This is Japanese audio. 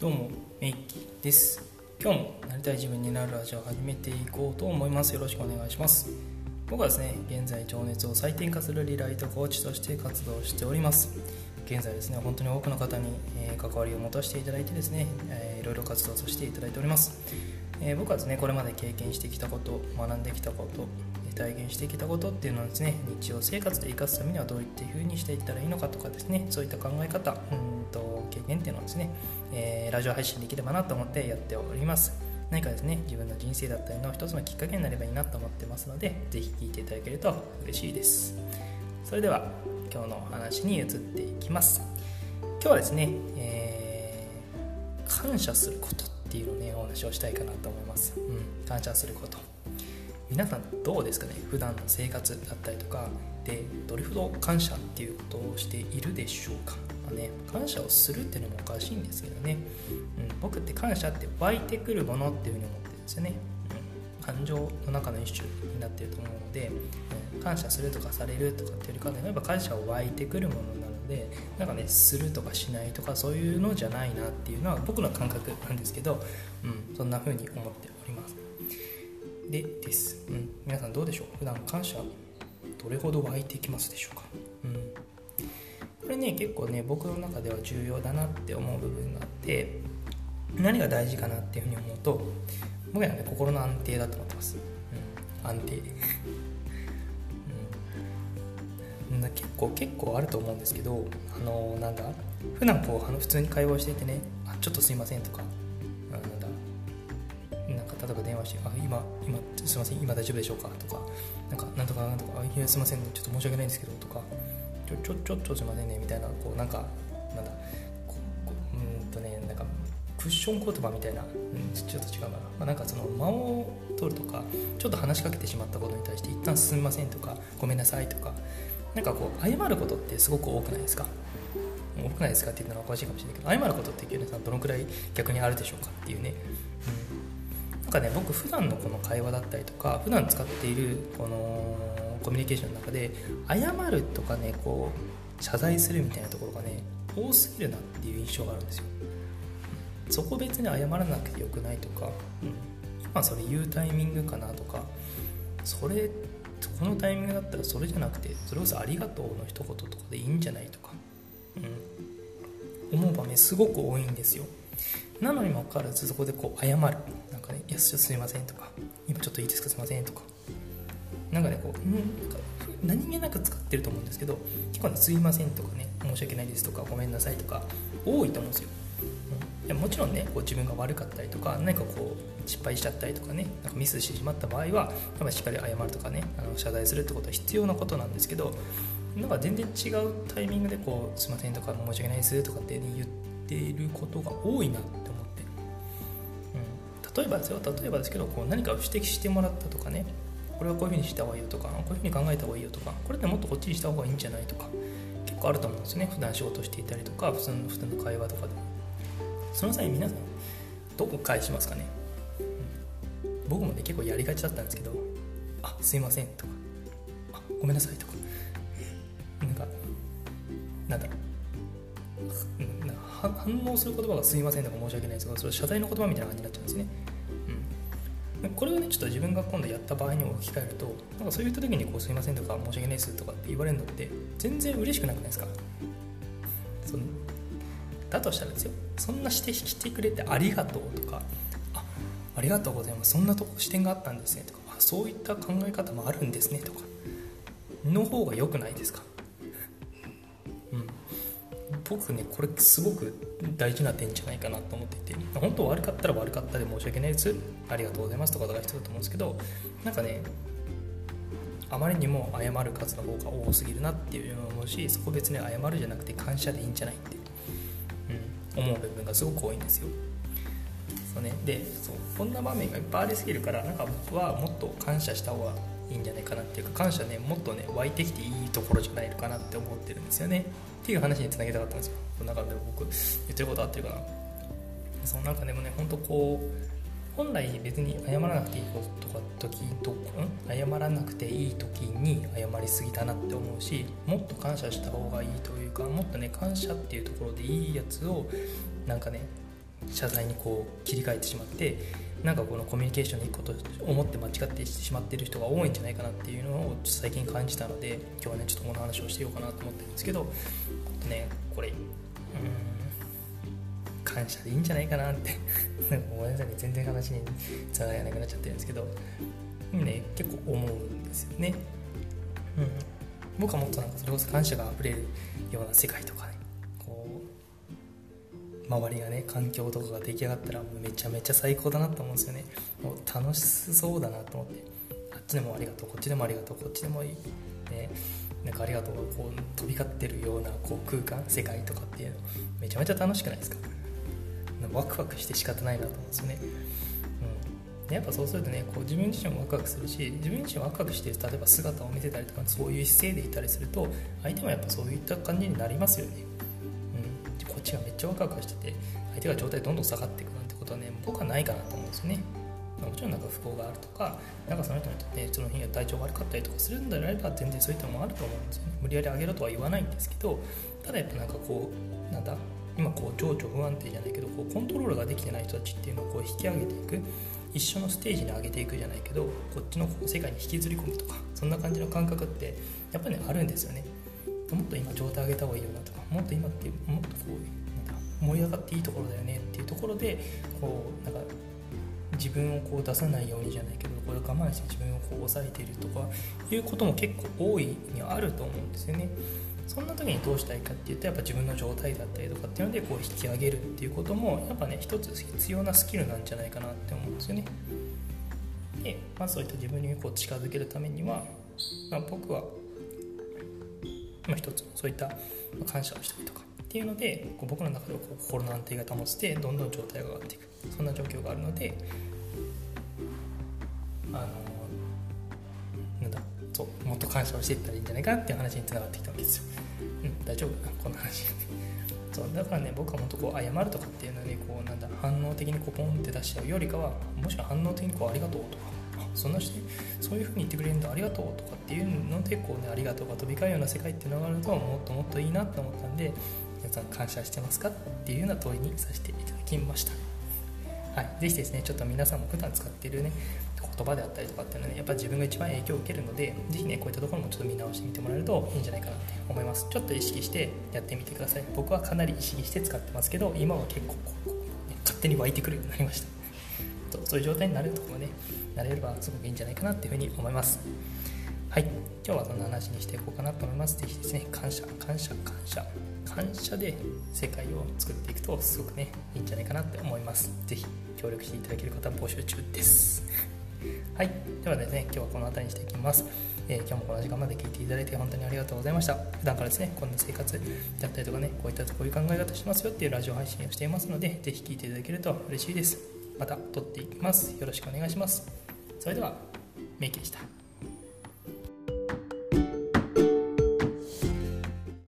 どうもメイキーです。今日もなりたい自分になるラジオを始めていこうと思います。よろしくお願いします。僕はですね現在情熱を再転化するリライトコーチとして活動しております。現在ですね本当に多くの方に、え関わりを持たせていただいてですね、えー、いろいろ活動させていただいております、えー、僕はですねこれまで経験してきたこと学んできたこと体現してきたことっていうのはですね日常生活で生かすためにはどういった風にしていったらいいのかとかですねそういった考え方うんと経験っていうのをですね、えー、ラジオ配信できればなと思ってやっております。何かですね自分の人生だったりの一つのきっかけになればいいなと思ってますので是非聞いていただけると嬉しいです。それでは今日のお話に移っていきます。今日はですね、えー、感謝することっていうのをねお話をしたいかなと思います、うん、感謝すること。皆さんどうですかね？普段の生活だったりとか。でどれほど感謝っていうことをしているでしょうか、まあね、感謝をするっていうのもおかしいんですけどね、うん、僕って感謝って湧いてくるものっていうふうに思ってるんですよね、うん、感情の中の一種になってると思うので、うん、感謝するとかされるとかっていうよりかねやっぱ感謝は湧いてくるものなのでなんかねするとかしないとかそういうのじゃないなっていうのは僕の感覚なんですけど、うん、そんな風に思っております。でです、うん、皆さんどうでしょう？普段感謝どれほど湧いてきますでしょうか、うん、これね結構ね僕の中では重要だなって思う部分があって何が大事かなっていうふうに思うと僕はね心の安定だと思ってます、うん、安定。うん、結構結構あると思うんですけどあのなんだ普段こうあの普通に会話していてねあちょっとすいませんとか例えば電話して「あ今今すいません今大丈夫でしょうか?」とか「なんかなんとかなんとかいやすいません、ちょっと申し訳ないんですけど」とか「ちょちょちょっとすいませんね」みたいなこうなんかなんだこうんとねなんかクッション言葉みたいな、うん、ちょっと違うな、まあ、なんかその間を取るとかちょっと話しかけてしまったことに対して一旦すみませんとかごめんなさいとかなんかこう謝ることってすごく多くないですか？多くないですかっていうのはおかしいかもしれないけど謝ることってキュさんどのくらい逆にあるでしょうかっていうね、うん。なんかね僕普段のこの会話だったりとか普段使っているこのコミュニケーションの中で謝るとかねこう謝罪するみたいなところがね多すぎるなっていう印象があるんですよ。そこ別に謝らなくてよくないとか、うん、今それ言うタイミングかなとかそれこのタイミングだったらそれじゃなくてそれこそありがとうの一言とかでいいんじゃないとか、うん、思う場面すごく多いんですよ。なのにもかかわらずそこでこう謝る。かね「いやすいません」とか「今ちょっといいですかすいません」とか。なんかねこう、なんか何気なく使ってると思うんですけど結構ね「すいません」とかね「申し訳ないです」とか「ごめんなさい」とか多いと思うんですよ、うん、いやもちろんねこう自分が悪かったりとか何かこう失敗しちゃったりとかねなんかミスしてしまった場合はやっぱしっかり謝るとかねあの謝罪するってことは必要なことなんですけどなんか全然違うタイミングでこう「すいません」とか「申し訳ないです」とかって、ね、言っていることが多いなって思例えばですよ例えばですけどこう何かを指摘してもらったとかねこれはこういうふうにした方がいいよとかこういうふうに考えた方がいいよとかこれってもっとこっちにした方がいいんじゃないとか結構あると思うんですよね。普段仕事していたりとか普通の普通の会話とかでその際皆さんどこ返しますかね、うん、僕もね結構やりがちだったんですけどあすいませんとかあごめんなさいとか。なんかなんだろう。反応する言葉がすみませんとか申し訳ないですがそれ謝罪の言葉みたいな感じになっちゃうんですね、これをねちょっと自分が今度やった場合に置き換えるとなんかそういった時にこうすみませんとか申し訳ないですとかって言われるのって全然嬉しくなくないですか？そだとしたらですよそんな指摘してくれてありがとうとかあありがとうございます。そんなとこ視点があったんですねとかあそういった考え方もあるんですねとかの方が良くないですか？僕ねこれすごく大事な点じゃないかなと思っていて本当悪かったら悪かったで申し訳ないです。ありがとうございますとかが必要だと思うんですけどなんかねあまりにも謝る数の方が多すぎるなっていうのを思うしそこ別に謝るじゃなくて感謝でいいんじゃないって、うん、思う部分がすごく多いんですよ。そうね。でそうこんな場面がいっぱいありすぎるからなんか僕はもっと感謝した方がいいんじゃないかなっていうか感謝ねもっとね湧いてきていいところじゃないかなって思ってるんですよね。っていう話につなげたかったんですよ。なんかで僕言ってることあってるかな。そのなんかでもね本当こう本来別に謝らなくていいこととか時とん？謝らなくていい時に謝りすぎたなって思うしもっと感謝した方がいいというかもっとね感謝っていうところでいいやつをなんかね謝罪にこう切り替えてしまってなんかこのコミュニケーションに行くこと思って間違ってしまってる人が多いんじゃないかなっていうのを最近感じたので今日はねちょっとこの話をしてようかなと思ってるんですけどねこれうん感謝でいいんじゃないかなって。ごめんなさいね全然話につながらなくなっちゃってるんですけど。ね結構思うんですよね。うん。僕はもっとなんかそれこそ感謝があふれるような世界とか周りがね環境とかが出来上がったらめちゃめちゃ最高だなと思うんですよね。もう楽しそうだなと思って。あっちでもありがとうこっちでもありがとうこっちでもいい。ね。なんかありがとうがこう飛び交ってるようなこう空間世界とかっていうのめちゃめちゃ楽しくないですか？ワクワクして仕方ないなと思うんですよね、うん、やっぱそうするとねこう自分自身もワクワクするし自分自身ワクワクして例えば姿を見せたりとかそういう姿勢でいたりすると相手もやっぱそういった感じになりますよね、っちがめっちゃワクワクしてて相手が状態どんどん下がっていくなんてことはね僕はないかなと思うんですよね。もちろんなんか不幸があるとか、なんかその人にとってその日が体調悪かったりとかするんであれば全然そういったのもあると思うんですよね。無理やりあげろとは言わないんですけど、ただやっぱなんかこう、なんだ、今こう情緒不安定じゃないけどこうコントロールができてない人たちっていうのをこう引き上げていく。一緒のステージに上げていくじゃないけどこっちの世界に引きずり込むとかそんな感じの感覚ってやっぱり、ね、あるんですよね。もっと今状態上げた方がいいよなとかもっと今ってもっとこうなんだ燃え上がっていいところだよねっていうところでこうなんか自分をこう出さないようにじゃないけどこれ我慢して自分をこう抑えているとかいうことも結構多いにあると思うんですよね。そんな時にどうしたいかっていうとやっぱ自分の状態だったりとかっていうのでこう引き上げるっていうこともやっぱね一つ必要なスキルなんじゃないかなって思うんですよねでまずそういった自分にこう近づけるためには、まあ、僕は、まあ、一つそういった感謝をしたりとかっていうのでこう僕の中ではこう心の安定が保ててどんどん状態が上がっていくそんな状況があるのであのなんだそうもっと感謝をしていったらいいんじゃないかっていう話につながってきたわけですよ。うん、大丈夫？かなこの話。そうだからね僕はもっとこう謝るとかっていうのにこうなんだ反応的にこうポンって出しちゃうよりかはもしくは反応的にこうありがとうとかそんなしてそういうふうに言ってくれるんだありがとうとかっていうのでこうねありがとうが飛び交うような世界っていうのがあるともっともっといいなって思ったんで皆さん感謝してますかっていうような問いにさせていただきました。はい、ぜひですねちょっと皆さんも普段使ってるね言葉であったりとかっていうのはねやっぱ自分が一番影響を受けるのでぜひねこういったところもちょっと見直してみてもらえるといいんじゃないかなって思います。ちょっと意識してやってみてください。僕はかなり意識して使ってますけど今は結構こう、ね、勝手に湧いてくるようになりました。そういう状態になるところねなれればすごくいいんじゃないかなっていうふうに思いますはい今日はそんな話にしていこうかなと思いますぜひですね感謝感謝感謝感謝で世界を作っていくとすごくねいいんじゃないかなって思いますぜひ協力していただける方募集中ですはい。ではですね、今日はこの辺りにしていきます。えー、今日もこの時間まで聞いていただいて本当にありがとうございました。普段からですね、こんな生活だったりとかね、こういったこういう考え方してますよっていうラジオ配信をしていますので、ぜひ聞いていただけると嬉しいです。また撮っていきます。よろしくお願いします。それでは、メイキでした。